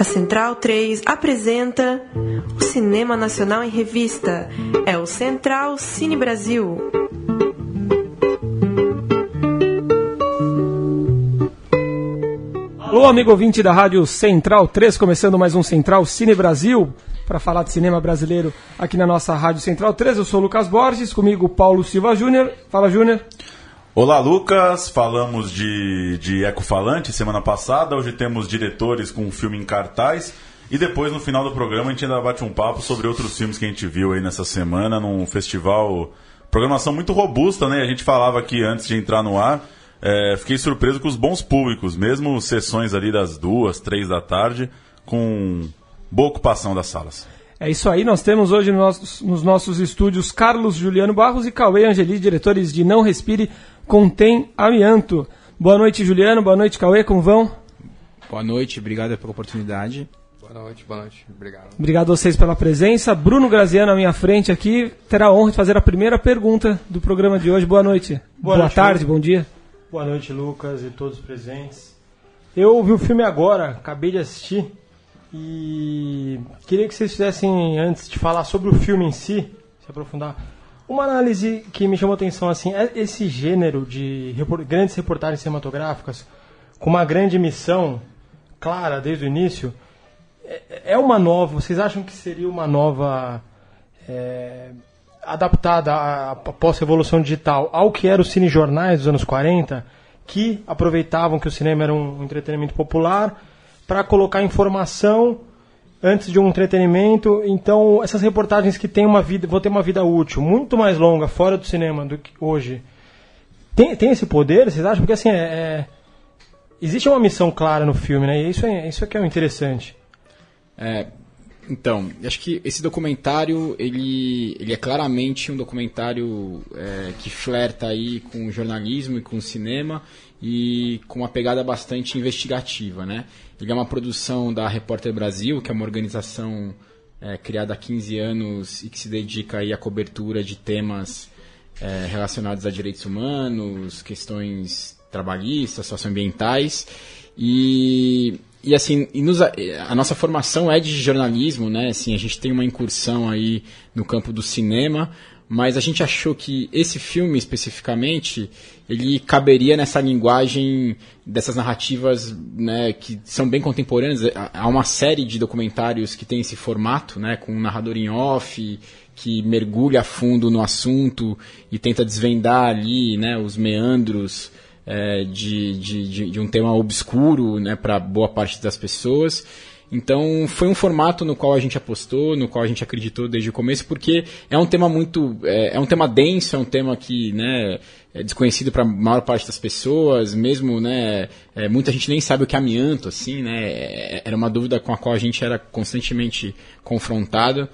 A Central 3 apresenta o Cinema Nacional em Revista. É o Central Cine Brasil. Alô, amigo ouvinte da Rádio Central 3, começando mais um Central Cine Brasil, para falar de cinema brasileiro aqui na nossa Rádio Central 3. Eu sou o Lucas Borges, comigo Paulo Silva Júnior. Fala, Júnior. Olá, Lucas. Falamos de, de Ecofalante semana passada. Hoje temos diretores com um filme em cartaz. E depois, no final do programa, a gente ainda bate um papo sobre outros filmes que a gente viu aí nessa semana num festival. Programação muito robusta, né? A gente falava aqui antes de entrar no ar. É, fiquei surpreso com os bons públicos, mesmo sessões ali das duas, três da tarde, com boa ocupação das salas. É isso aí, nós temos hoje nos, nos nossos estúdios Carlos Juliano Barros e Cauê Angeli, diretores de Não Respire, Contém Amianto. Boa noite, Juliano, boa noite, Cauê, como vão? Boa noite, obrigado pela oportunidade. Boa noite, boa noite, obrigado. Obrigado a vocês pela presença. Bruno Graziano à minha frente aqui terá a honra de fazer a primeira pergunta do programa de hoje. Boa noite. Boa, noite, tarde, bom dia. Boa noite, Lucas e todos os presentes. Eu vi o filme agora, acabei de assistir e queria que vocês fizessem, antes de falar sobre o filme em si, se aprofundar, uma análise que me chamou a atenção assim, é esse gênero de repor- grandes reportagens cinematográficas com uma grande missão clara desde o início, é- é uma nova, vocês acham que seria uma nova é, adaptada à, à pós-revolução digital ao que era o cinejornais dos anos 40, que aproveitavam que o cinema era um entretenimento popular para colocar informação antes de um entretenimento. Então, essas reportagens que têm uma vida, vão ter uma vida útil muito mais longa fora do cinema do que hoje. Tem, tem esse poder, vocês acham? Porque assim, é, é- existe uma missão clara no filme, né? E isso é, isso é que é o interessante. É, então, acho que esse documentário, ele, ele é claramente um documentário é, que flerta aí com o jornalismo e com o cinema e com uma pegada bastante investigativa, né? Ele é uma produção da Repórter Brasil, que é uma organização é, criada há 15 anos e que se dedica aí à cobertura de temas é, relacionados a direitos humanos, questões trabalhistas, socioambientais. E, e assim, e nos- a nossa formação é de jornalismo, né? Assim, a gente tem uma incursão aí no campo do cinema, mas a gente achou que esse filme especificamente ele caberia nessa linguagem dessas narrativas né, que são bem contemporâneas. Há- Há uma série de documentários que tem esse formato, né, com um narrador em off, que mergulha a fundo no assunto e tenta desvendar ali né, os meandros é, de, de, de, de um tema obscuro né, para boa parte das pessoas. Então foi um formato no qual a gente apostou, no qual a gente acreditou desde o começo, porque é um tema muito, é, é um tema denso, é um tema que né, é desconhecido para a maior parte das pessoas, mesmo né, é, muita gente nem sabe o que é amianto, assim, né, é, era uma dúvida com a qual a gente era constantemente confrontado.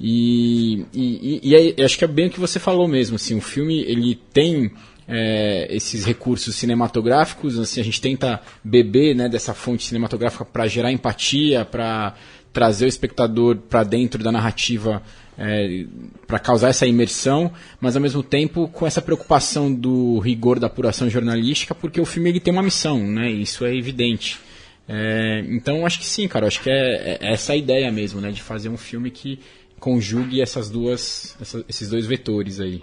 E, e, e, e acho que é bem o que você falou mesmo, assim, o filme ele tem é, esses recursos cinematográficos, assim, a gente tenta beber né, dessa fonte cinematográfica para gerar empatia, para trazer o espectador para dentro da narrativa, é, para causar essa imersão, mas ao mesmo tempo com essa preocupação do rigor da apuração jornalística, porque o filme ele tem uma missão, né, isso é evidente. É, então acho que sim, cara, acho que é, é essa a ideia mesmo, né, de fazer um filme que conjugue essas duas, essa- esses dois vetores aí.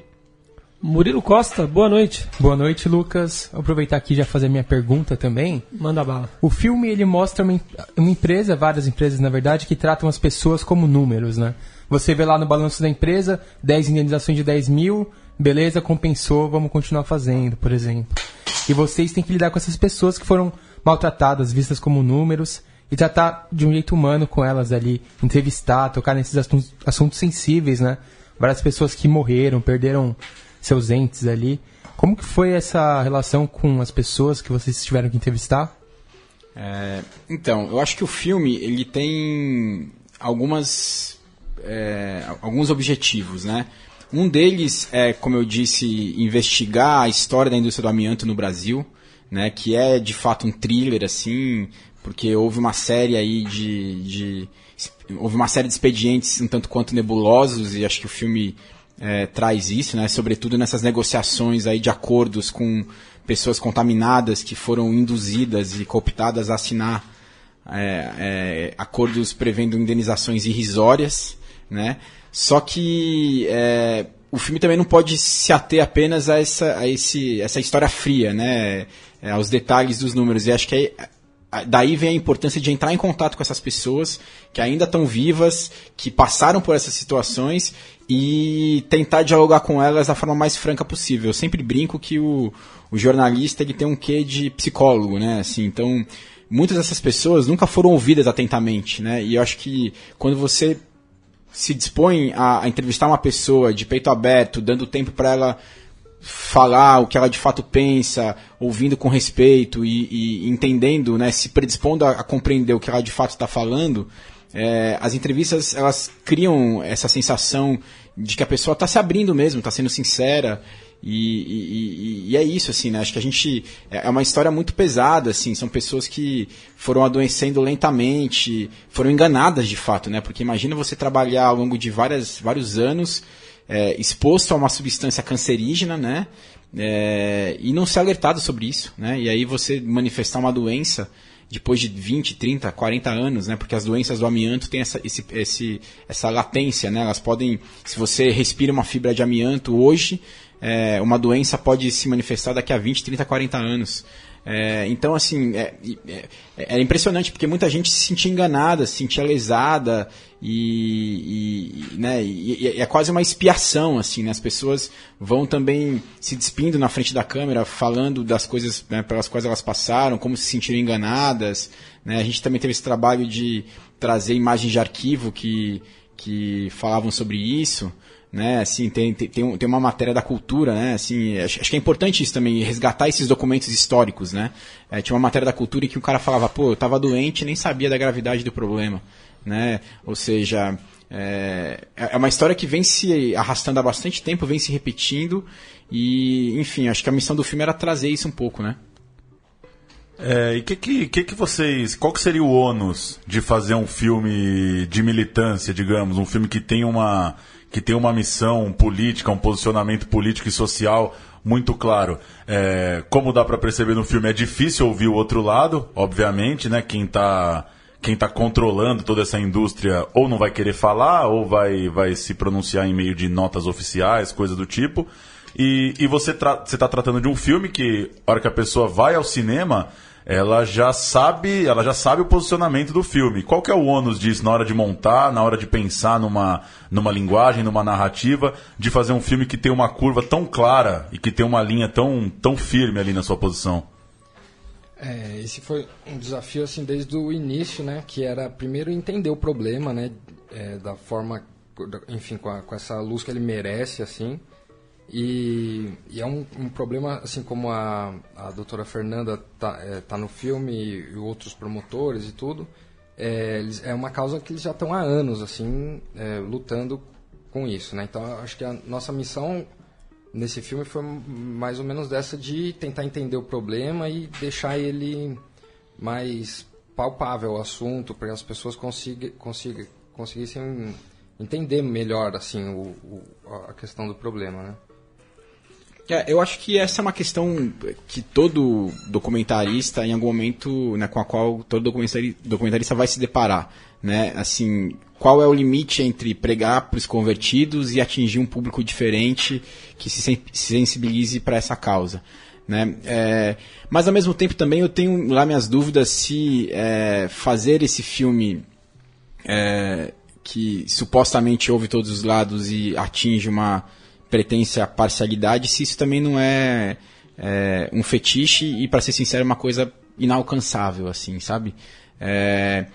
Murilo Costa, boa noite. Boa noite, Lucas. Vou aproveitar aqui e já fazer minha pergunta também. Manda bala. O filme ele mostra uma, uma empresa, várias empresas na verdade, que tratam as pessoas como números, né? Você vê lá no balanço da empresa 10 indenizações de 10 mil, beleza, compensou, vamos continuar fazendo, por exemplo. E vocês têm que lidar com essas pessoas que foram maltratadas, vistas como números, e tratar de um jeito humano com elas ali, entrevistar, tocar nesses assuntos, assuntos sensíveis, né? Várias pessoas que morreram, perderam seus entes ali. Como que foi essa relação com as pessoas que vocês tiveram que entrevistar? É, então, eu acho que o filme ele tem algumas é, alguns objetivos, né? Um deles é, como eu disse, investigar a história da indústria do amianto no Brasil, né? Que é de fato um thriller assim, porque houve uma série aí de, de houve uma série de expedientes um tanto quanto nebulosos e acho que o filme é, traz isso, né? Sobretudo nessas negociações aí de acordos com pessoas contaminadas que foram induzidas e cooptadas a assinar é, é, acordos prevendo indenizações irrisórias, né? Só que é, o filme também não pode se ater apenas a essa, a esse, essa história fria, né? É, aos detalhes dos números. E acho que daí vem a importância de entrar em contato com essas pessoas que ainda estão vivas, que passaram por essas situações e tentar dialogar com elas da forma mais franca possível. Eu sempre brinco que o, o jornalista ele tem um quê de psicólogo, né? Assim, então, muitas dessas pessoas nunca foram ouvidas atentamente, né? E eu acho que quando você se dispõe a, a entrevistar uma pessoa de peito aberto, dando tempo para ela falar o que ela de fato pensa, ouvindo com respeito e, e entendendo, né, se predispondo a, a, compreender o que ela de fato está falando, é, as entrevistas elas criam essa sensação de que a pessoa está se abrindo mesmo, está sendo sincera e, e, e, é isso, assim, né? Acho que a gente. É, é uma história muito pesada, assim. São pessoas que foram adoecendo lentamente, foram enganadas de fato, né? Porque imagina você trabalhar ao longo de várias, vários anos é, exposto a uma substância cancerígena, né? É, e não ser alertado sobre isso, né? E aí você manifestar uma doença depois de 20, 30, 40 anos, né? Porque as doenças do amianto têm essa, esse, esse, essa latência, né? Elas podem, se você respira uma fibra de amianto hoje, é, uma doença pode se manifestar daqui a 20, 30, 40 anos. É, então, assim, é, é, é, impressionante, porque muita gente se sentia enganada, se sentia lesada, e, e, né, e, e, é quase uma expiação, assim, né? As pessoas vão também se despindo na frente da câmera, falando das coisas né, pelas quais elas passaram, como se sentiram enganadas, né? A gente também teve esse trabalho de trazer imagens de arquivo que, que falavam sobre isso, né? Assim, tem, tem, tem uma matéria da cultura, né? Assim, acho, acho, que é importante isso também, resgatar esses documentos históricos, né? É, tinha uma matéria da cultura em que o cara falava, pô, eu tava doente nem sabia da gravidade do problema, né? Ou seja, é, é uma história que vem se arrastando há bastante tempo, vem se repetindo e, enfim, acho que a missão do filme era trazer isso um pouco, né? É, e que, que, que, que vocês. Qual que seria o ônus de fazer um filme de militância, digamos? Um filme que tem uma que tem uma missão política, um posicionamento político e social muito claro. É, como dá para perceber no filme, é difícil ouvir o outro lado, obviamente, né? Quem está quem tá controlando toda essa indústria ou não vai querer falar, ou vai, vai se pronunciar em meio de notas oficiais, coisa do tipo. E, e você está tratando de um filme que, a hora que a pessoa vai ao cinema, ela já sabe, ela já sabe o posicionamento do filme. Qual que é o ônus disso na hora de montar, na hora de pensar numa, numa linguagem, numa narrativa, de fazer um filme que tem uma curva tão clara e que tem uma linha tão, tão firme ali na sua posição? É, esse foi um desafio assim desde o início, né? Que era primeiro entender o problema, né? É, da forma, enfim, com, a, com essa luz que ele merece, assim. E, e é um, um, problema, assim como a, a doutora Fernanda está é, tá no filme e, outros promotores e tudo, é, é uma causa que eles já estão há anos assim é, lutando com isso. Né? Então, acho que a nossa missão nesse filme foi mais ou menos dessa de tentar entender o problema e deixar ele mais palpável o assunto, para que as pessoas consiga, consiga, conseguissem entender melhor assim o, o, a questão do problema. Né? É, eu acho que essa é uma questão que todo documentarista, em algum momento, né, com a qual todo documentarista vai se deparar. Né? Assim, qual é o limite entre pregar para os convertidos e atingir um público diferente que se sensibilize para essa causa? Né? É, mas ao mesmo tempo também eu tenho lá minhas dúvidas se é, fazer esse filme é, que supostamente ouve todos os lados e atinge uma à parcialidade, se isso também não é, é um fetiche e, para ser sincero, uma coisa inalcançável, assim, sabe? É,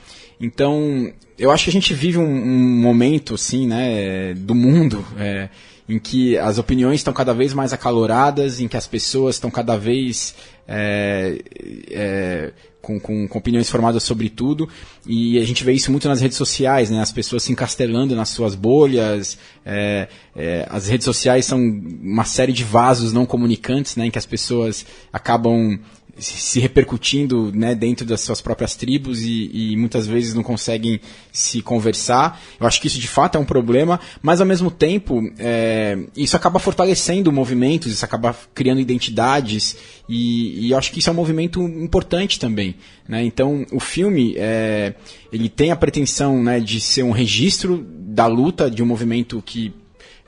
então, eu acho que a gente vive um, um momento, assim, né, do mundo é, em que as opiniões estão cada vez mais acaloradas, em que as pessoas estão cada vez é, é, com, com, com, opiniões formadas sobre tudo, e a gente vê isso muito nas redes sociais, né? As pessoas se encastelando nas suas bolhas, é, é, as redes sociais são uma série de vasos não comunicantes, né? Em que as pessoas acabam se repercutindo né, dentro das suas próprias tribos e, e, muitas vezes não conseguem se conversar. Eu acho que isso de fato é um problema, mas ao mesmo tempo é, isso acaba fortalecendo movimentos, isso acaba criando identidades e, e, eu acho que isso é um movimento importante também. Né? Então o filme é, ele tem a pretensão né, de ser um registro da luta de um movimento que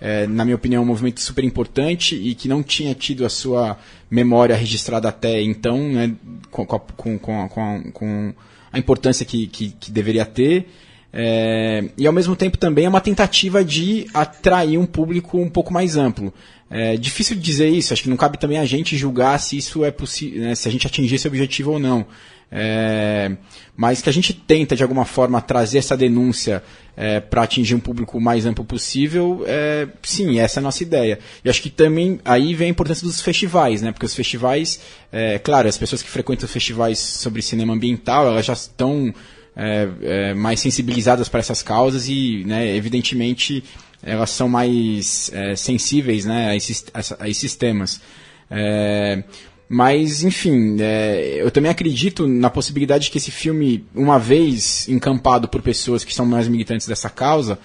é, na minha opinião, é um movimento super importante e que não tinha tido a sua memória registrada até então, né, com, com, com, com, a importância que, que, que deveria ter. É, e ao mesmo tempo também é uma tentativa de atrair um público um pouco mais amplo. É difícil dizer isso, acho que não cabe também a gente julgar se isso é possível, né, se a gente atingir esse objetivo ou não. É, mas que a gente tenta de alguma forma trazer essa denúncia é, para atingir um público mais amplo possível, é, sim, essa é a nossa ideia. E acho que também aí vem a importância dos festivais, né? Porque os festivais, é, claro, as pessoas que frequentam os festivais sobre cinema ambiental, elas já estão é, é, mais sensibilizadas para essas causas e, né, evidentemente, elas são mais é, sensíveis né, a, esses, a, a esses temas. Mas, enfim, é, eu também acredito na possibilidade de que esse filme, uma vez encampado por pessoas que são mais militantes dessa causa,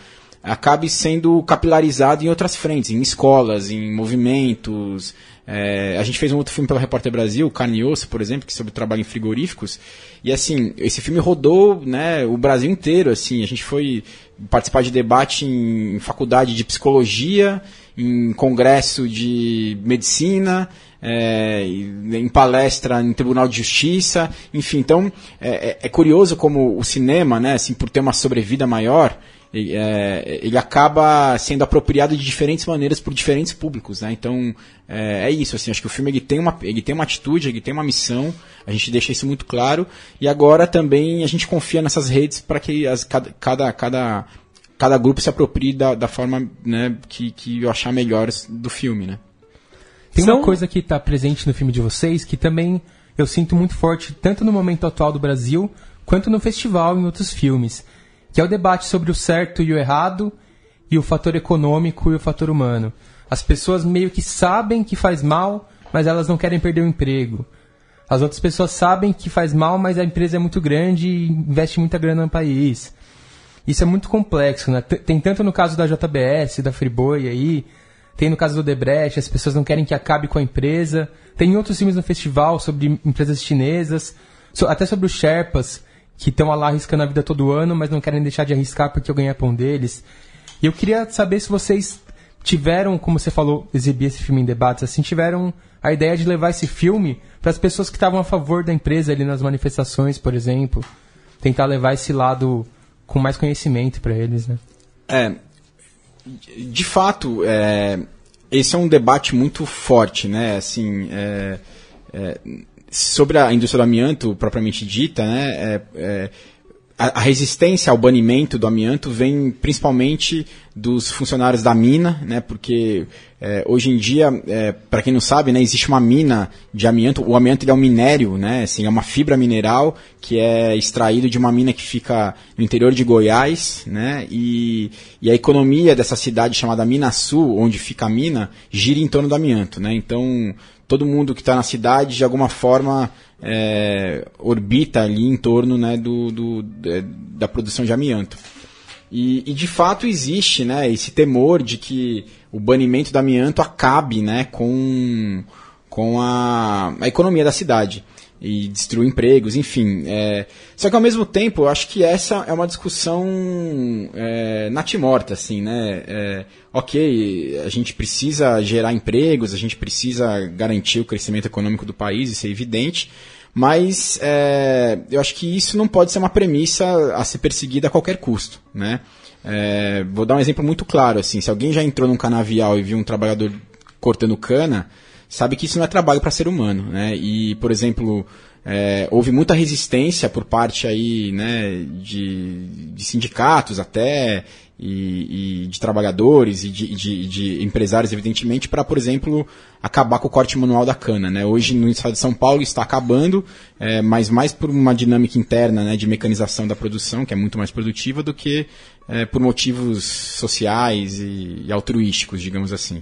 acabe sendo capilarizado em outras frentes, em escolas, em movimentos. É, a gente fez um outro filme pela Repórter Brasil, Carne e Osso, por exemplo, que é sobre trabalho em frigoríficos. E assim, esse filme rodou né, o Brasil inteiro. Assim, a gente foi participar de debate em faculdade de psicologia, em congresso de medicina é, em palestra em Tribunal de Justiça, enfim. Então, é, é, é curioso como o cinema, né, assim, por ter uma sobrevida maior, é, ele acaba sendo apropriado de diferentes maneiras por diferentes públicos, né? Então é, é, isso, assim, acho que o filme ele tem uma ele tem uma atitude, ele tem uma missão, a gente deixa isso muito claro e agora também a gente confia nessas redes para que as, cada, cada cada cada grupo se aproprie da, da forma né, que, que eu achar melhor do filme, né? Tem São... uma coisa que está presente no filme de vocês que também eu sinto muito forte, tanto no momento atual do Brasil, quanto no festival e em outros filmes, que é o debate sobre o certo e o errado, e o fator econômico e o fator humano. As pessoas meio que sabem que faz mal, mas elas não querem perder o emprego. As outras pessoas sabem que faz mal, mas a empresa é muito grande e investe muita grana no país. Isso é muito complexo, né? Tem tanto no caso da JBS, da Friboi aí, tem no caso do Debrecht, as pessoas não querem que acabe com a empresa. Tem outros filmes no festival sobre empresas chinesas, até sobre os Sherpas, que estão lá arriscando a vida todo ano, mas não querem deixar de arriscar porque eu ganhei pão deles. E eu queria saber se vocês tiveram, como você falou, exibir esse filme em debates, assim, tiveram a ideia de levar esse filme para as pessoas que estavam a favor da empresa ali nas manifestações, por exemplo. Tentar levar esse lado com mais conhecimento para eles, né? É, de fato, é, esse é um debate muito forte, né? Assim, é, é, sobre a indústria do amianto propriamente dita, né? A, resistência ao banimento do amianto vem principalmente dos funcionários da mina, né? Porque é, hoje em dia, é, para quem não sabe, né, existe uma mina de amianto. O amianto é um minério, né? Assim, é uma fibra mineral que é extraído de uma mina que fica no interior de Goiás, né? E, e a economia dessa cidade chamada Minasul, onde fica a mina, gira em torno do amianto, né? Então todo mundo que está na cidade de alguma forma é, orbita ali em torno né, do, do, da produção de amianto. E, e, de fato existe né, esse temor de que o banimento do amianto acabe né, com, com a, a economia da cidade e destruir empregos, enfim. É... Só que ao mesmo tempo, eu acho que essa é uma discussão é, natimorta, assim, né? É, ok, a gente precisa gerar empregos, a gente precisa garantir o crescimento econômico do país, isso é evidente, mas é, eu acho que isso não pode ser uma premissa a ser perseguida a qualquer custo, né? É, vou dar um exemplo muito claro, assim, se alguém já entrou num canavial e viu um trabalhador cortando cana, sabe que isso não é trabalho para ser humano, né? E, por exemplo, é, houve muita resistência por parte aí, né, de, de sindicatos até e, e, de trabalhadores e de, de, de empresários, evidentemente, para, por exemplo, acabar com o corte manual da cana. Né? Hoje, no estado de São Paulo, está acabando, é, mas mais por uma dinâmica interna né, de mecanização da produção, que é muito mais produtiva, do que é, por motivos sociais e, e altruísticos, digamos assim.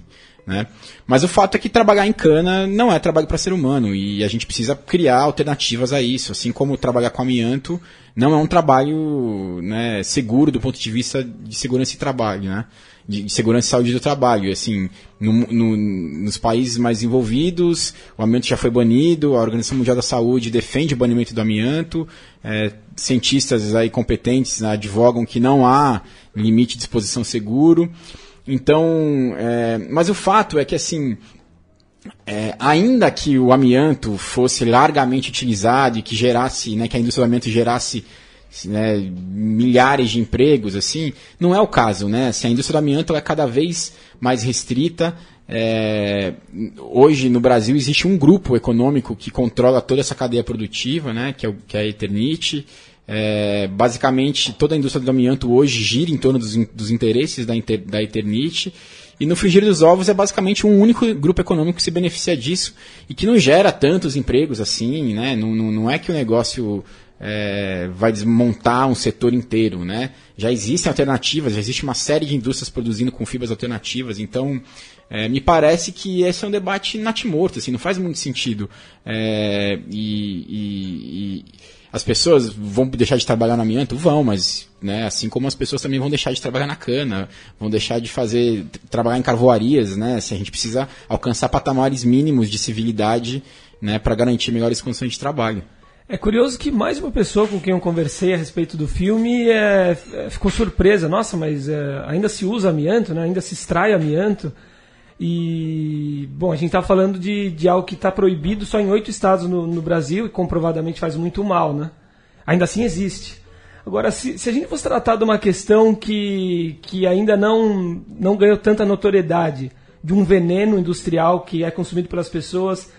Né? Mas o fato é que trabalhar em cana não é trabalho para ser humano e a gente precisa criar alternativas a isso, assim como trabalhar com amianto não é um trabalho né, seguro do ponto de vista de segurança e trabalho, né? de segurança e saúde do trabalho. Assim, no, no, nos países mais envolvidos, o amianto já foi banido, a Organização Mundial da Saúde defende o banimento do amianto, é, cientistas aí competentes né, advogam que não há limite de exposição seguro. Então, é, mas o fato é que assim, é, ainda que o amianto fosse largamente utilizado e que gerasse, né, que a indústria do amianto gerasse né, milhares de empregos, assim, não é o caso, né? Assim, a indústria do amianto é cada vez mais restrita. É, hoje no Brasil existe um grupo econômico que controla toda essa cadeia produtiva, né, que é, o, que é a Eternit. É, basicamente, toda a indústria do amianto hoje gira em torno dos, dos interesses da, Inter, da Eternit. E no frigir dos ovos é basicamente um único grupo econômico que se beneficia disso e que não gera tantos empregos assim, né? Não, não, não é que o negócio é, vai desmontar um setor inteiro, né? Já existem alternativas, já existe uma série de indústrias produzindo com fibras alternativas, então é, me parece que esse é um debate natimorto, assim, não faz muito sentido. É, e, e, e, as pessoas vão deixar de trabalhar no amianto? Vão, mas né, assim como as pessoas também vão deixar de trabalhar na cana, vão deixar de fazer trabalhar em carvoarias, né? Se a gente precisa alcançar patamares mínimos de civilidade né, para garantir melhores condições de trabalho. É curioso que mais uma pessoa com quem eu conversei a respeito do filme é, é, ficou surpresa. Nossa, mas é, ainda se usa amianto, né? ainda se extrai amianto. E, bom, a gente está falando de, de algo que está proibido só em oito estados no, no, Brasil e comprovadamente faz muito mal, né? Ainda assim existe. Agora, se, se a gente fosse tratar de uma questão que, que ainda não, não ganhou tanta notoriedade, de um veneno industrial que é consumido pelas pessoas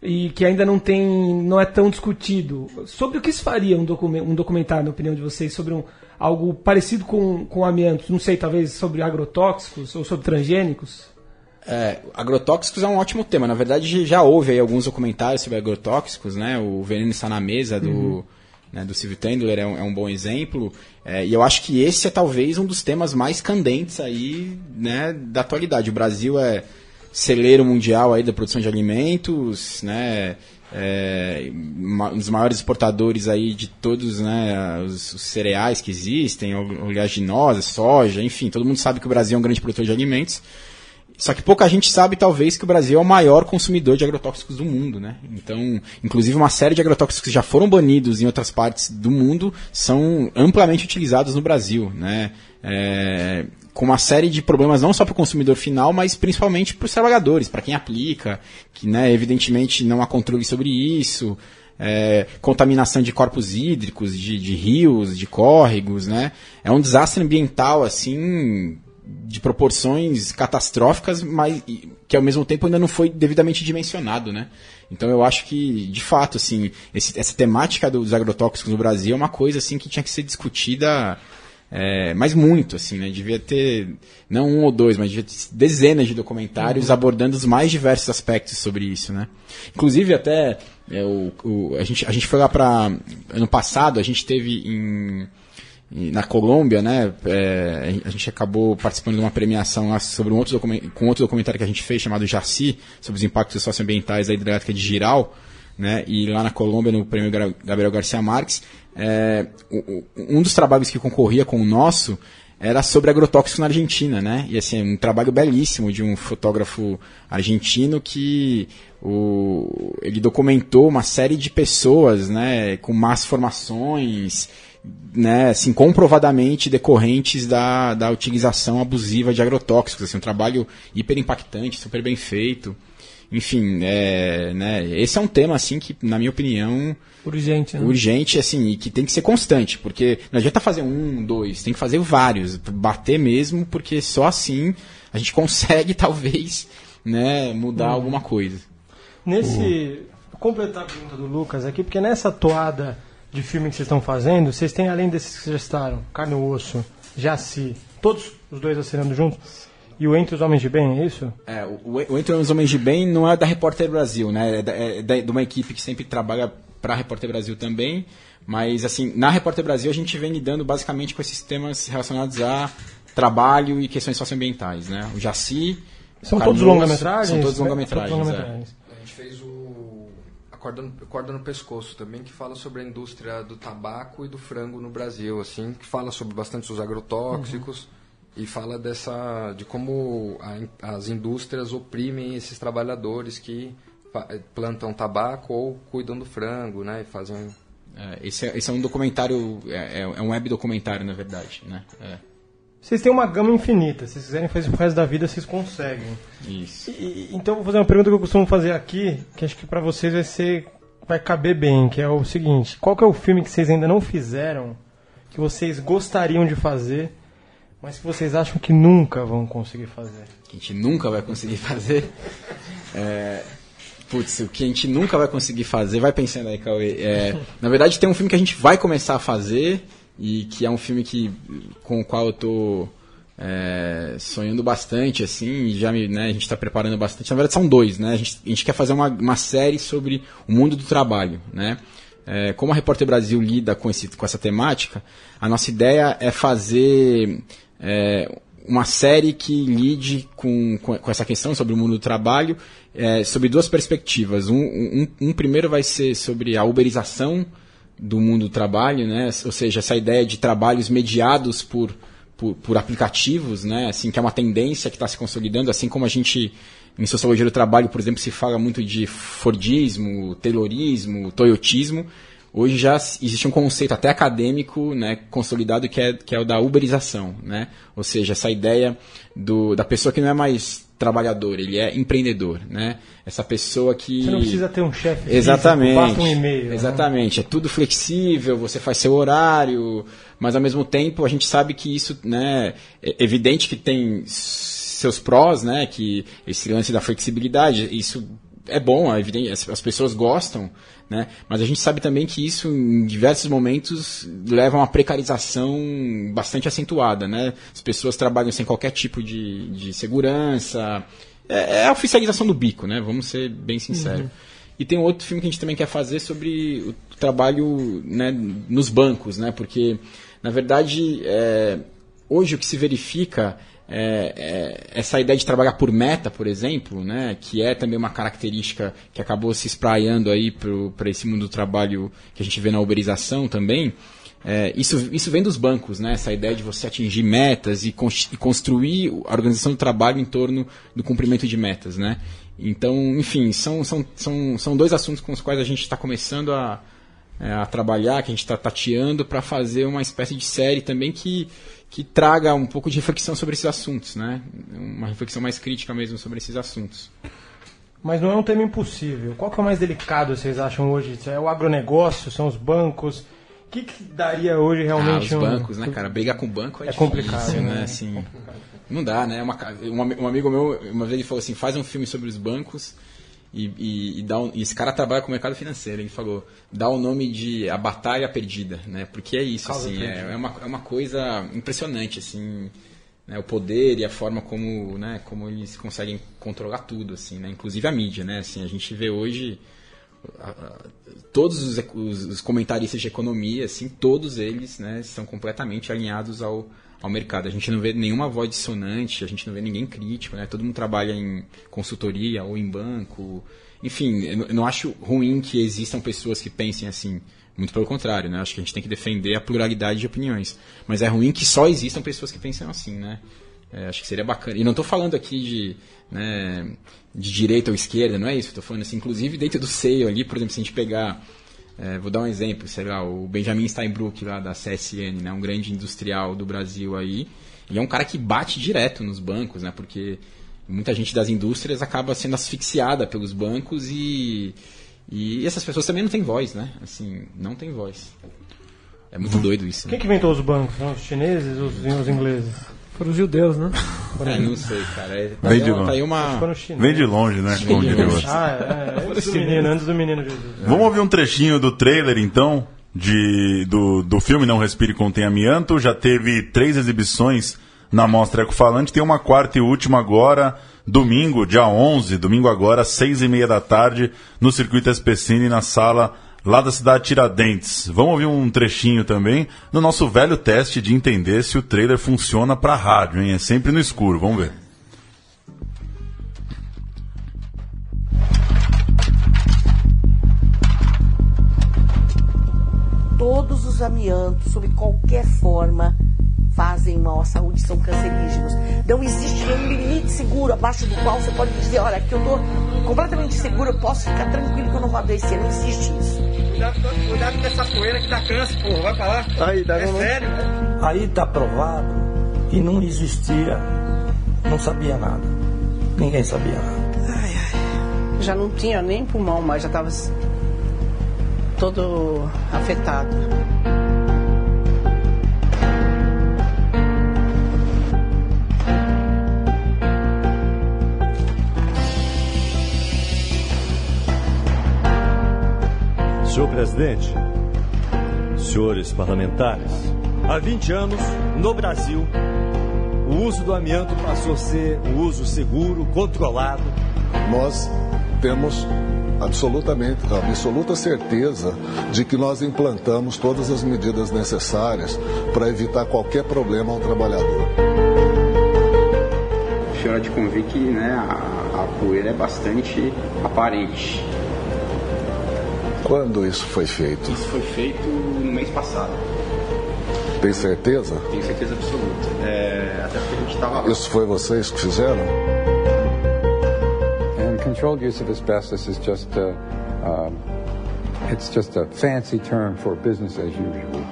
e que ainda não tem, não é tão discutido. Sobre o que se faria um, um documentário, na opinião de vocês, sobre um, algo parecido com, com amianto? Não sei, talvez sobre agrotóxicos ou sobre transgênicos? É, agrotóxicos é um ótimo tema. Na verdade, já houve aí alguns documentários sobre agrotóxicos, né? O Veneno está na mesa do, uhum. né, do Silvio Tendler é um, é um bom exemplo. É, e eu acho que esse é talvez um dos temas mais candentes aí, né, da atualidade. O Brasil é celeiro mundial aí da produção de alimentos, né? É, um dos maiores exportadores aí de todos né, os, os cereais que existem, oleaginosas, soja, enfim, todo mundo sabe que o Brasil é um grande produtor de alimentos. Só que pouca gente sabe, talvez, que o Brasil é o maior consumidor de agrotóxicos do mundo, né? Então, inclusive uma série de agrotóxicos que já foram banidos em outras partes do mundo são amplamente utilizados no Brasil, né? É, com uma série de problemas não só para o consumidor final, mas principalmente para os trabalhadores, para quem aplica, que né, evidentemente não há controle sobre isso, é, contaminação de corpos hídricos, de, de, rios, de córregos, né? É um desastre ambiental assim de proporções catastróficas, mas que ao mesmo tempo ainda não foi devidamente dimensionado, né? Então eu acho que, de fato, assim, esse, essa temática dos agrotóxicos no Brasil é uma coisa assim que tinha que ser discutida é, mas muito, assim, né? Devia ter, não um ou dois, mas devia ter dezenas de documentários uhum. abordando os mais diversos aspectos sobre isso, né? Inclusive, até, é, o, o, a, gente, a gente foi lá para Ano passado, a gente teve em, na Colômbia, né? É, a gente acabou participando de uma premiação lá sobre um outro com outro documentário que a gente fez chamado Jaci, sobre os impactos socioambientais da hidrelétrica de Giral, né? E lá na Colômbia, no prêmio Gabriel Garcia Marques, é, um dos trabalhos que concorria com o nosso era sobre agrotóxicos na Argentina, né? E assim, um trabalho belíssimo de um fotógrafo argentino que o, ele documentou uma série de pessoas, né, com más formações, né, assim, comprovadamente decorrentes da, da utilização abusiva de agrotóxicos, assim, um trabalho hiper impactante, super bem feito. Enfim, é, né, esse é um tema assim que, na minha opinião, urgente, né? urgente assim e que tem que ser constante, porque não adianta fazer um, dois, tem que fazer vários, bater mesmo, porque só assim a gente consegue talvez, né, mudar uhum. alguma coisa. Nesse uhum. completar a pergunta do Lucas aqui, porque nessa toada de filme que vocês estão fazendo, vocês têm além desses que já estaram, Carne e Osso, Jaci, todos os dois assinando juntos? E o Entre os Homens de Bem, é isso? É, o, o Entre os Homens de Bem não é da Repórter Brasil, né? É, da, é da, de uma equipe que sempre trabalha para a Repórter Brasil também. Mas, assim, na Repórter Brasil a gente vem lidando basicamente com esses temas relacionados a trabalho e questões socioambientais, né? O Jaci, São Carnoso, todos longa-metragens? São todos longa-metragens. É. longa-metragens. A gente fez o corda no, corda no pescoço também que fala sobre a indústria do tabaco e do frango no Brasil, assim, que fala sobre bastante os agrotóxicos e fala dessa de como a as indústrias oprimem esses trabalhadores que fa- plantam tabaco ou cuidam do frango, né, e fazem É, esse, é, esse é um documentário, é, é- é um web documentário, na verdade, né? É, Vocês têm uma gama infinita. Se vocês quiserem fazer pro resto da vida, vocês conseguem. isso. E- então eu vou fazer uma pergunta que eu costumo fazer aqui, que acho que pra vocês vai ser vai caber bem, que é o seguinte: qual é o filme que vocês ainda não fizeram, que vocês gostariam de fazer, mas que vocês acham que nunca vão conseguir fazer? que a gente nunca vai conseguir fazer. É, putz, o que a gente nunca vai conseguir fazer, vai pensando aí, Cauê. É, na verdade, tem um filme que a gente vai começar a fazer e que é um filme que, com o qual eu tô é, sonhando bastante, assim, já me, né, a gente está preparando bastante. Na verdade, são dois, né? A gente, a gente quer fazer uma, uma série sobre o mundo do trabalho, né? É, como a Repórter Brasil lida com, esse, com essa temática, a nossa ideia é fazer é, uma série que lide com, com, com essa questão sobre o mundo do trabalho, é, sobre duas perspectivas. Um, um, um primeiro vai ser sobre a uberização do mundo do trabalho, né? ou seja, essa ideia de trabalhos mediados por, por, por aplicativos, né? assim, que é uma tendência que está se consolidando, assim como a gente, em sociologia do trabalho, por exemplo, se fala muito de Fordismo, Taylorismo, Toyotismo, Hoje já existe um conceito até acadêmico né, consolidado que é, que é o da uberização. Né? Ou seja, essa ideia do, da pessoa que não é mais trabalhador, ele é empreendedor. Né? Essa pessoa que. Você não precisa ter um chefe Exatamente. basta um e-mail. né? Exatamente. É tudo flexível, você faz seu horário, mas ao mesmo tempo a gente sabe que isso né, é evidente que tem seus prós, né? Que esse lance da flexibilidade, isso é bom, é evidente, as, as pessoas gostam, né? Mas a gente sabe também que isso, em diversos momentos, leva a uma precarização bastante acentuada, né? As pessoas trabalham sem qualquer tipo de, de segurança. É, é a oficialização do bico, né? Vamos ser bem sinceros. E tem outro filme que a gente também quer fazer sobre o trabalho né, nos bancos, né? Porque, na verdade, é, hoje o que se verifica é, é, essa ideia de trabalhar por meta, por exemplo, né, que é também uma característica que acabou se espraiando aí para esse mundo do trabalho que a gente vê na uberização também. É, isso, isso vem dos bancos, né, essa ideia de você atingir metas e, con e construir a organização do trabalho em torno do cumprimento de metas. Né? Então, enfim, são, são, são, são dois assuntos com os quais a gente está começando a, é, a trabalhar, que a gente está tateando para fazer uma espécie de série também que, que traga um pouco de reflexão sobre esses assuntos, né? Uma reflexão mais crítica mesmo sobre esses assuntos. Mas não é um tema impossível. Qual que é o mais delicado, vocês acham hoje? É o agronegócio? São os bancos? O que, que daria hoje Ah, realmente os um... bancos, né, cara? Brigar com o banco é, É difícil, complicado, né? né? Assim, não dá, né? Uma, um, um amigo meu, uma vez ele falou assim, faz um filme sobre os bancos e, e, e dá um, e esse cara trabalha com o mercado financeiro. Ele falou, dá o nome de A Batalha Perdida, né? Porque é isso, Causa assim, é, é, uma, é uma coisa impressionante, assim, né? o poder e a forma como, né, como eles conseguem controlar tudo, assim, né? Inclusive a mídia, né? Assim, a gente vê hoje todos os, os- os comentaristas de economia, assim, todos eles, né, estão completamente alinhados ao, ao mercado. A gente não vê nenhuma voz dissonante, a gente não vê ninguém crítico, né? Todo mundo trabalha em consultoria ou em banco. Enfim, eu não- acho ruim que existam pessoas que pensem assim. Muito pelo contrário, né? Acho que a gente tem que defender a pluralidade de opiniões. Mas é ruim que só existam pessoas que pensam assim, né? É, acho que seria bacana. E não estou falando aqui de, né, de direita ou esquerda, não é isso. Estou falando assim, inclusive dentro do seio ali, por exemplo, se a gente pegar, é, vou dar um exemplo, sei lá, o Benjamin Steinbrück lá da CSN, né, um grande industrial do Brasil aí, ele é um cara que bate direto nos bancos, né, porque muita gente das indústrias acaba sendo asfixiada pelos bancos e, e essas pessoas também não têm voz, né, assim, não tem voz. É muito doido isso. Quem Né? que inventou os bancos? Os chineses ou os ingleses? Foram os judeus, né? É, não sei, cara. É, tá, Vem aí, de uma- longe. tá aí uma... Os chineses. Vem de longe, né? Como diria. Ah, é, é, antes do menino, antes do menino Jesus. Vamos ouvir um trechinho do trailer, então, de, do, do filme Não Respire Contém Amianto. Já teve três exibições na Mostra Ecofalante. Tem uma quarta e última agora, domingo, dia 11, domingo agora, às seis e meia da tarde, no Circuito Especine, na sala lá da cidade Tiradentes. Vamos ouvir um trechinho também no nosso velho teste de entender se o trailer funciona para rádio, hein? É sempre no escuro, vamos ver. Todos os amiantos, sob qualquer forma, fazem mal à saúde, são cancerígenos. Não existe nenhum limite seguro abaixo do qual você pode dizer, olha, aqui eu estou completamente seguro, eu posso ficar tranquilo que eu não vou adoecer. Não existe isso. Cuidado, cuidado com essa poeira que dá câncer, pô. Vai pra lá. Aí, dá é sério? Aí está provado que não existia, não sabia nada. Ninguém sabia nada. Já não tinha nem pulmão mais, já estava todo afetado. Senhor presidente, senhores parlamentares, há 20 anos, no Brasil, o uso do amianto passou a ser um uso seguro, controlado. Nós temos absolutamente, a absoluta certeza de que nós implantamos todas as medidas necessárias para evitar qualquer problema ao trabalhador. Senhor há de convir que né, a, a poeira é bastante aparente. Quando isso foi feito? Isso foi feito no mês passado. Tem certeza? Tenho certeza absoluta. É, até porque a gente estava lá. Isso foi vocês que fizeram? And controlled use of asbestos is just a, um, it's just a fancy term for business as usual.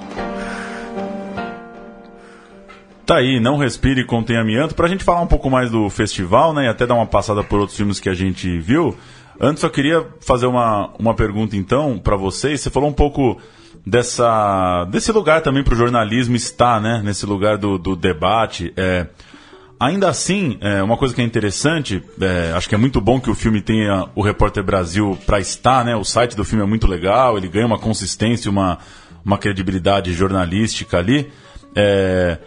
Tá aí, não respire e contém amianto. Pra gente falar um pouco mais do festival, né, e até dar uma passada por outros filmes que a gente viu, antes só queria fazer uma, uma pergunta então pra vocês. Você falou um pouco dessa desse lugar também pro jornalismo estar, né, nesse lugar do, do debate. É, ainda assim, é, uma coisa que é interessante, é, acho que é muito bom que o filme tenha o Repórter Brasil pra estar, né? O site do filme é muito legal, ele ganha uma consistência, uma, uma credibilidade jornalística ali. É,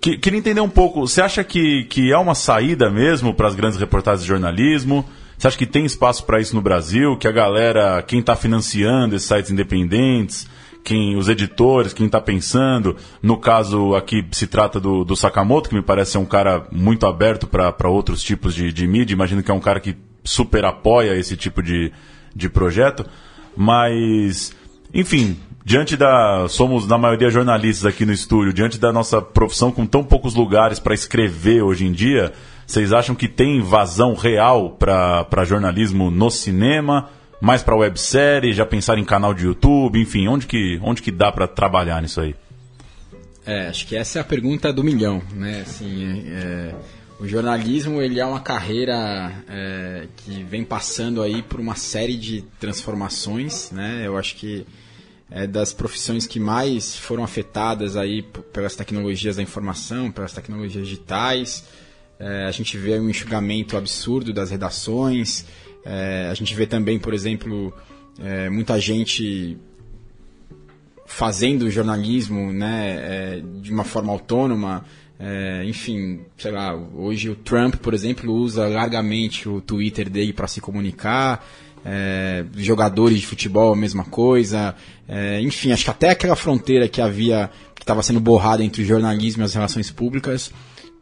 que- queria entender um pouco, você acha que, que é uma saída mesmo para as grandes reportagens de jornalismo? Você acha que tem espaço para isso no Brasil? Que a galera, quem está financiando esses sites independentes, quem, os editores, quem está pensando, no caso aqui se trata do, do Sakamoto, que me parece ser um cara muito aberto para outros tipos de, de mídia, imagino que é um cara que super apoia esse tipo de, de projeto, mas, enfim, diante da. Somos, na maioria, jornalistas aqui no estúdio, diante da nossa profissão com tão poucos lugares para escrever hoje em dia, vocês acham que tem vazão real para jornalismo no cinema? Mais para websérie? Já pensaram em canal de YouTube? Enfim, onde que, onde que dá para trabalhar nisso aí? É, acho que essa é a pergunta do milhão, né? Assim, é, é, o jornalismo ele é uma carreira é, que vem passando aí por uma série de transformações, né? Eu acho que é das profissões que mais foram afetadas aí pelas tecnologias da informação, pelas tecnologias digitais. É, a gente vê um enxugamento absurdo das redações. É, a gente vê também, por exemplo, é, muita gente fazendo jornalismo né, é, de uma forma autônoma. É, enfim, sei lá, hoje o Trump, por exemplo, usa largamente o Twitter dele para se comunicar. É, jogadores de futebol, a mesma coisa. É, enfim, acho que até aquela fronteira que havia, que estava sendo borrada entre o jornalismo e as relações públicas,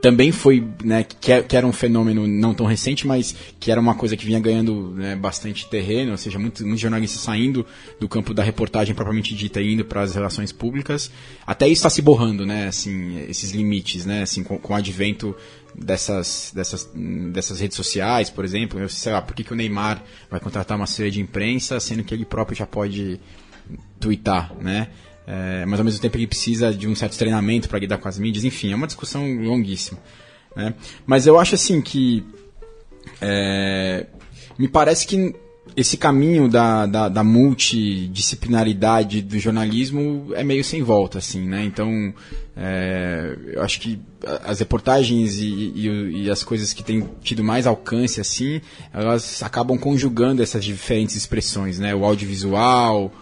também foi, né, que, que era um fenômeno não tão recente, mas que era uma coisa que vinha ganhando né, bastante terreno, ou seja, muito- muitos jornalistas saindo do campo da reportagem propriamente dita e indo para as relações públicas. Até isso está se borrando, né, assim, esses limites, né, assim, com, com o advento dessas, dessas, dessas redes sociais, por exemplo, eu sei lá, por que, que o Neymar vai contratar uma assessoria de imprensa, sendo que ele próprio já pode twittar, né? É, mas ao mesmo tempo ele precisa de um certo treinamento para lidar com as mídias, enfim, é uma discussão longuíssima. Né? Mas eu acho assim que é, me parece que esse caminho da, da, da multidisciplinaridade do jornalismo é meio sem volta, assim, né? Então, é, eu acho que as reportagens e, e e as coisas que têm tido mais alcance, assim, elas acabam conjugando essas diferentes expressões, né? O audiovisual,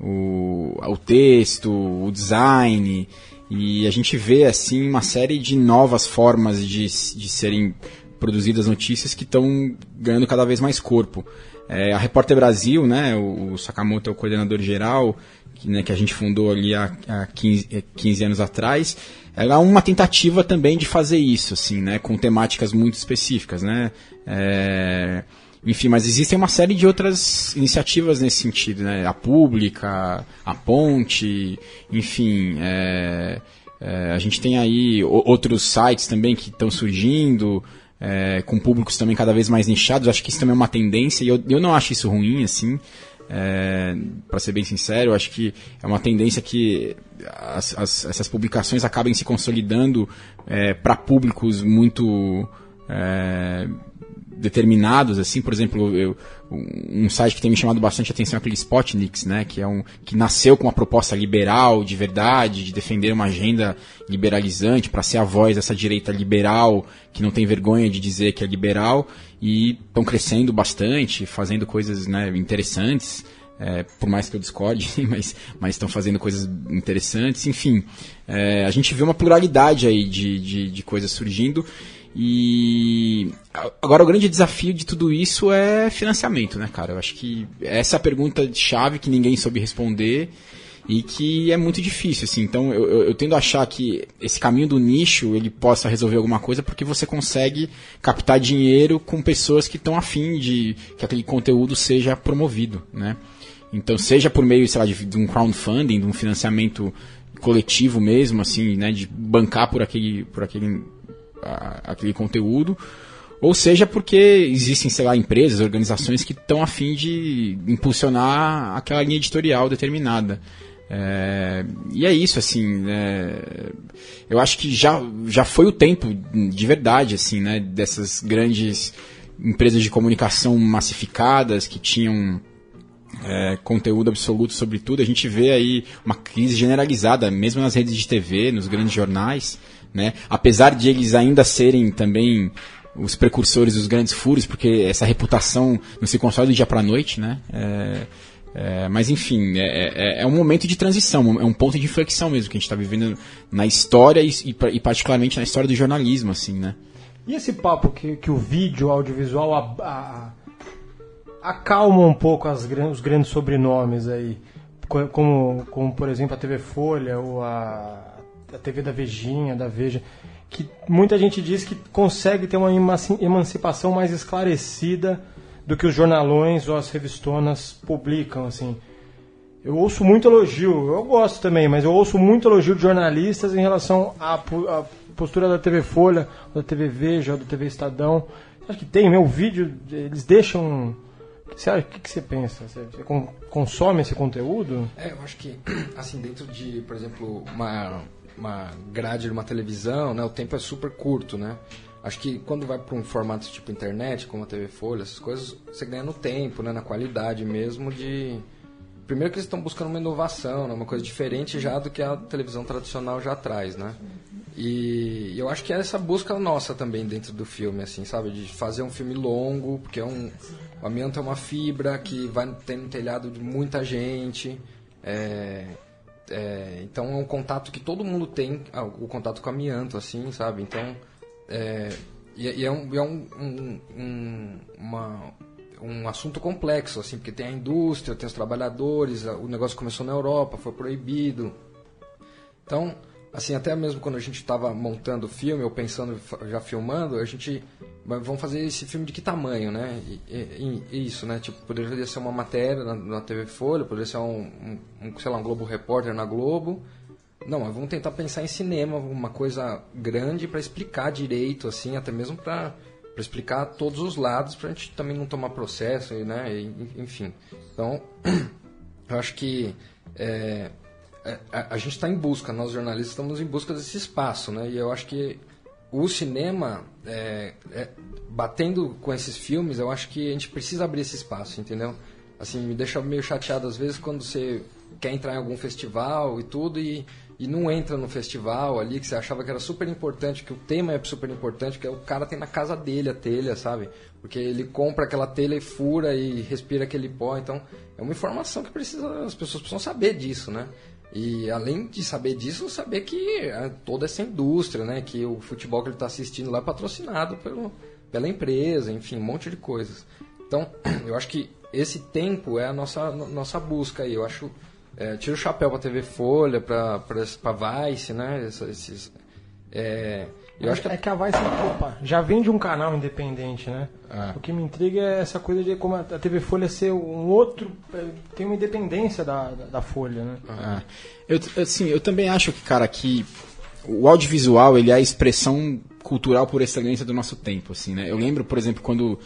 o, o texto, o design, e a gente vê assim uma série de novas formas de, de serem produzidas notícias que estão ganhando cada vez mais corpo. É, a Repórter Brasil, né, o, o Sakamoto é o coordenador geral, que, né, que a gente fundou ali há, há 15, eh, 15 anos atrás, ela é uma tentativa também de fazer isso, assim, né, com temáticas muito específicas, né, é, enfim, mas existem uma série de outras iniciativas nesse sentido, né? A Pública, a Ponte, enfim, é, é, a gente tem aí outros sites também que estão surgindo, é, com públicos também cada vez mais nichados. Acho que isso também é uma tendência e eu, eu não acho isso ruim, assim. É, para ser bem sincero, acho que é uma tendência que as- as- essas publicações acabem se consolidando para públicos muito é, determinados, assim, por exemplo, eu, um site que tem me chamado bastante atenção é aquele Spotniks, né, que é um que nasceu com uma proposta liberal de verdade, de defender uma agenda liberalizante para ser a voz dessa direita liberal que não tem vergonha de dizer que é liberal e estão crescendo bastante, fazendo coisas né, interessantes. é, por mais que eu discorde, mas mas estão fazendo coisas interessantes. Enfim, é, a gente vê uma pluralidade aí de, de, de coisas surgindo. E agora o grande desafio de tudo isso é financiamento, né, cara? Eu acho que essa é a pergunta chave que ninguém soube responder e que é muito difícil, assim. Então eu, eu, eu tendo a achar que esse caminho do nicho ele possa resolver alguma coisa porque você consegue captar dinheiro com pessoas que estão afim de que aquele conteúdo seja promovido, né? Então seja por meio, sei lá, de, de um crowdfunding, de um financiamento coletivo mesmo, assim, né, de bancar por aquele, por aquele a- aquele conteúdo, ou seja porque existem, sei lá, empresas, organizações que estão a fim de impulsionar aquela linha editorial determinada. É, e é isso, assim, né, eu acho que já, já foi o tempo, de verdade, assim, né, dessas grandes empresas de comunicação massificadas que tinham é, conteúdo absoluto sobre tudo. A gente vê aí uma crise generalizada, mesmo nas redes de TV, nos grandes jornais, né? Apesar de eles ainda serem também os precursores dos grandes furos, porque essa reputação não se constrói do dia para noite, né? É, é, mas enfim, é, é- é um momento de transição, é um ponto de inflexão mesmo que a gente está vivendo na história e, e, e particularmente na história do jornalismo, assim, né? E esse papo que, que o vídeo, o audiovisual a- a- acalma um pouco as, os grandes sobrenomes aí, co- como, como por exemplo a TV Folha ou a, a TV da Vejinha, da Veja, que muita gente diz que consegue ter uma emanci- emancipação mais esclarecida do que os jornalões ou as revistonas publicam, assim. Eu ouço muito elogio, eu gosto também, mas eu ouço muito elogio de jornalistas em relação à, à postura da TV Folha, da TV Veja, da TV Estadão. Acha que tem? Meu vídeo, eles deixam. Você acha- O que, que você pensa? Você, você con- consome esse conteúdo? É, eu acho que, assim, dentro de, por exemplo, uma, uma grade de uma televisão, né, o tempo é super curto, né? Acho que quando vai para um formato tipo internet, como a TV Folha, essas coisas, você ganha no tempo, né, na qualidade mesmo de... Primeiro que eles estão buscando uma inovação, né, uma coisa diferente já do que a televisão tradicional já traz, né? E eu acho que é essa busca nossa também dentro do filme, assim, sabe? De fazer um filme longo, porque é um, o amianto é uma fibra que vai ter no telhado de muita gente. é, é, então é um contato que todo mundo tem, ah, o contato com amianto, assim, sabe? Então, é, e, e é, um, é um, um, um- uma- um assunto complexo, assim, porque tem a indústria, tem os trabalhadores, o negócio começou na Europa, foi proibido. Então, assim, até mesmo quando a gente estava montando o filme, ou pensando, já filmando, a gente, vamos fazer esse filme de que tamanho, né? E, e- isso, né? Tipo, poderia ser uma matéria na, na TV Folha, poderia ser um, um- um, sei lá, um Globo Repórter na Globo. Não, mas vamos tentar pensar em cinema, uma coisa grande para explicar direito, assim, até mesmo para explicar todos os lados, para a gente também não tomar processo, né? E, enfim. Então, eu acho que é, é, a, a gente está em busca, nós jornalistas estamos em busca desse espaço, né? E eu acho que o cinema, é, é, batendo com esses filmes, eu acho que a gente precisa abrir esse espaço, entendeu? Assim, me deixa meio chateado às vezes quando você quer entrar em algum festival e tudo e, e não entra no festival ali que você achava que era super importante, que o tema é super importante, que é o cara tem na casa dele a telha, sabe? Porque ele compra aquela telha e fura e respira aquele pó, então é uma informação que precisa, as pessoas precisam saber disso, né? E além de saber disso, saber que é, toda essa indústria, né? Que o futebol que ele está assistindo lá é patrocinado pelo, pela empresa, enfim, um monte de coisas. Então, eu acho que esse tempo é a nossa, no- nossa busca aí. Eu acho. É, tiro o chapéu para TV Folha, para Vice, né? Esses, É, eu acho que é que a Vice opa, já vem de um canal independente, né? Ah. O que me intriga é essa coisa de como a TV Folha ser um outro. é, tem uma independência da, da, da Folha, né? Ah, eu, assim, eu também acho que, cara, que o audiovisual ele é a expressão cultural por excelência do nosso tempo, assim, né? Eu lembro, por exemplo, quando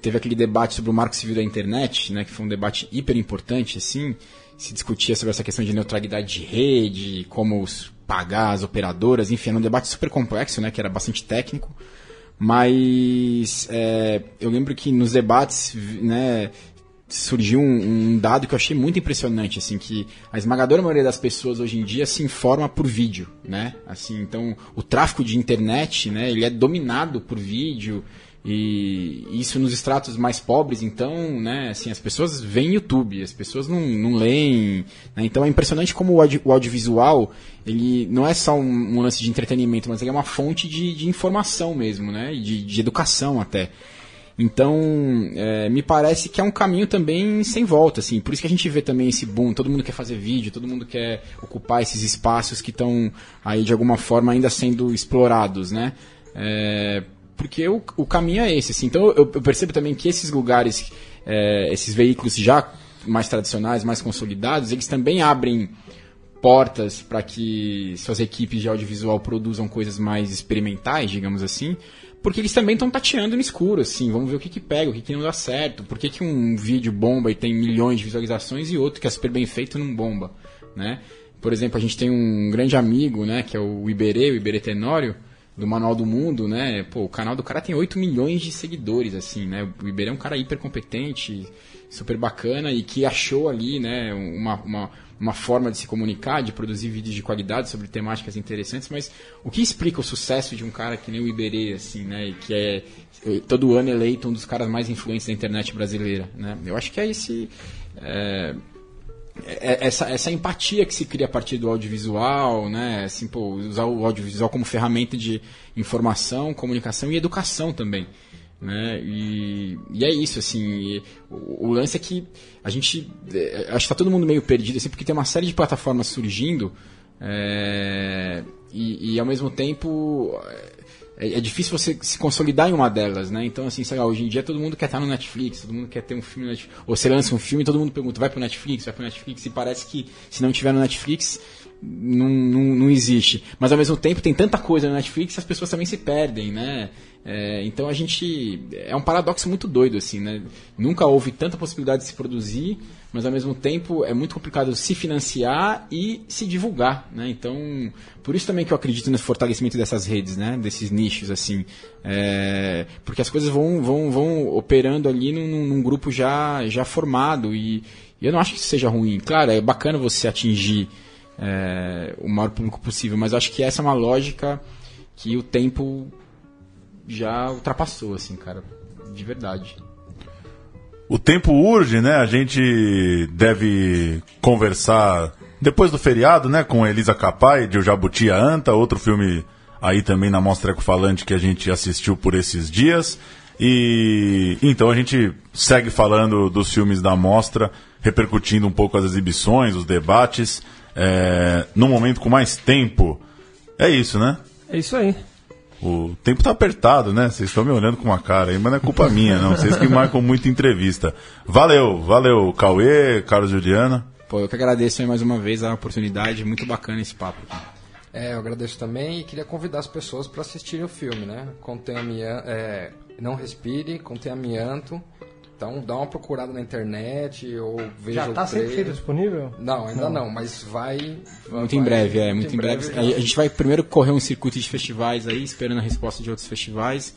teve aquele debate sobre o marco civil da internet, né, que foi um debate hiper importante, assim, se discutia sobre essa questão de neutralidade de rede, como os- pagar as operadoras, enfim, era um debate super complexo, né, que era bastante técnico, mas é, eu lembro que nos debates, né, surgiu um, um dado que eu achei muito impressionante, assim, que a esmagadora maioria das pessoas hoje em dia se informa por vídeo, né? Assim, então o tráfego de internet, né, ele é dominado por vídeo e isso nos estratos mais pobres, então, né, assim, as pessoas veem YouTube, as pessoas não, não leem, né? Então é impressionante como o, audi- o audiovisual, ele não é só um, um lance de entretenimento, mas ele é uma fonte de, de informação mesmo, né? De, de educação até. Então, é, me parece que é um caminho também sem volta, assim. Por isso que a gente vê também esse boom. Todo mundo quer fazer vídeo, todo mundo quer ocupar esses espaços que estão aí de alguma forma ainda sendo explorados, né? É, porque o, o caminho é esse, assim. Então, eu, eu percebo também que esses lugares, é, esses veículos já mais tradicionais, mais consolidados, eles também abrem portas para que suas equipes de audiovisual produzam coisas mais experimentais, digamos assim, porque eles também estão tateando no escuro, assim, vamos ver o que, que pega, o que, que não dá certo, por que, que um vídeo bomba e tem milhões de visualizações e outro que é super bem feito não bomba, né? Por exemplo, a gente tem um grande amigo, né, que é o Iberê, o Iberê Tenório, do Manual do Mundo, né? Pô, o canal do cara tem 8 milhões de seguidores, assim, né? O Iberê é um cara hiper competente, super bacana e que achou ali, né, uma, uma, uma forma de se comunicar, de produzir vídeos de qualidade sobre temáticas interessantes, mas o que explica o sucesso de um cara que nem o Iberê, assim, né, e que é eh, todo ano eleito um dos caras mais influentes da internet brasileira, né? Eu acho que é esse... é, essa, essa empatia que se cria a partir do audiovisual, né? Assim, pô, usar o audiovisual como ferramenta de informação, comunicação e educação também. Né? E, e é isso, assim. o, o lance é que a gente. é, acho que tá todo mundo meio perdido, assim, porque tem uma série de plataformas surgindo é, e, e ao mesmo tempo. É, é difícil você se consolidar em uma delas, né? Então, assim, sei lá, hoje em dia todo mundo quer estar no Netflix, todo mundo quer ter um filme. Ou você lança um filme e todo mundo pergunta, vai pro Netflix, vai pro Netflix, e parece que se não tiver no Netflix, não, não, não existe. Mas ao mesmo tempo tem tanta coisa no Netflix que as pessoas também se perdem, né? É, então a gente. É um paradoxo muito doido, assim, né? Nunca houve tanta possibilidade de se produzir, mas ao mesmo tempo é muito complicado se financiar e se divulgar, né? Então, por isso também que eu acredito no fortalecimento dessas redes, né? Desses nichos, assim. É, porque as coisas vão, vão, vão operando ali num, num grupo já, já formado e, e eu não acho que isso seja ruim. Claro, é bacana você atingir é, o maior público possível, mas acho que essa é uma lógica que o tempo já ultrapassou, assim, cara, de verdade. O tempo urge, né? A gente deve conversar depois do feriado, né? Com Elisa Capai, de O Jabuti a Anta, outro filme aí também na Mostra Ecofalante que a gente assistiu por esses dias. E então a gente segue falando dos filmes da mostra, repercutindo um pouco as exibições, os debates, é, num momento com mais tempo. É isso, né? É isso aí. O tempo tá apertado, né? Vocês estão me olhando com uma cara aí, mas não é culpa minha, não. Vocês que marcam muita entrevista. Valeu, valeu, Cauê, Carlos Juliana. Pô, eu que agradeço aí mais uma vez a oportunidade, muito bacana esse papo. É, eu agradeço também e queria convidar as pessoas para assistirem o filme, né? Contém amianto, é, não respire, contém amianto. Então dá uma procurada na internet ou veja Já o tá trailer. 100% disponível? Não, ainda Não. não, mas vai... Muito vai- em breve, é, muito em breve. já- A a gente vai primeiro correr um circuito de festivais aí, esperando a resposta de outros festivais.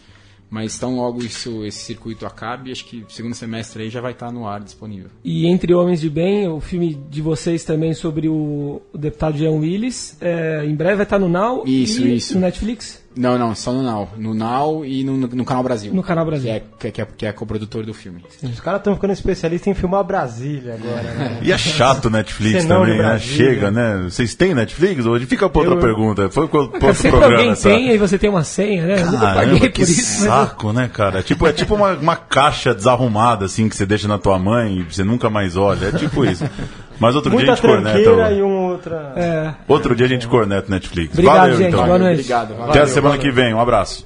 Mas tão logo isso, esse circuito acabe, acho que segundo semestre aí já vai estar no ar disponível. E Entre Homens de Bem, o filme de vocês também sobre o, o deputado Jean Willis, é, em breve vai estar no Now Isso, e isso. no Netflix. Não, não, só no Now. No Now e no, no Canal Brasil. No Canal Brasil. Que é, que é, que é, é coprodutor do filme. Os caras estão ficando especialistas em filmar Brasília agora, né? E é chato o Netflix Senão também, né? Chega, né? Vocês têm Netflix hoje? Fica pra outra Eu- pergunta. Foi pro Cara, outro sempre programa. alguém essa- tem, aí você tem uma senha, né? Eu Caramba, paguei que por isso. mas eu- saco, né, cara? É tipo, é tipo uma, uma caixa desarrumada, assim, que você deixa na tua mãe e você nunca mais olha. É tipo isso. Mas outro dia muita a gente corneta. e uma outra... É. Outro dia a gente corneta Netflix. Obrigado, Valeu, gente. então. Boa noite. Obrigado. Até a valeu. semana que vem. Um abraço.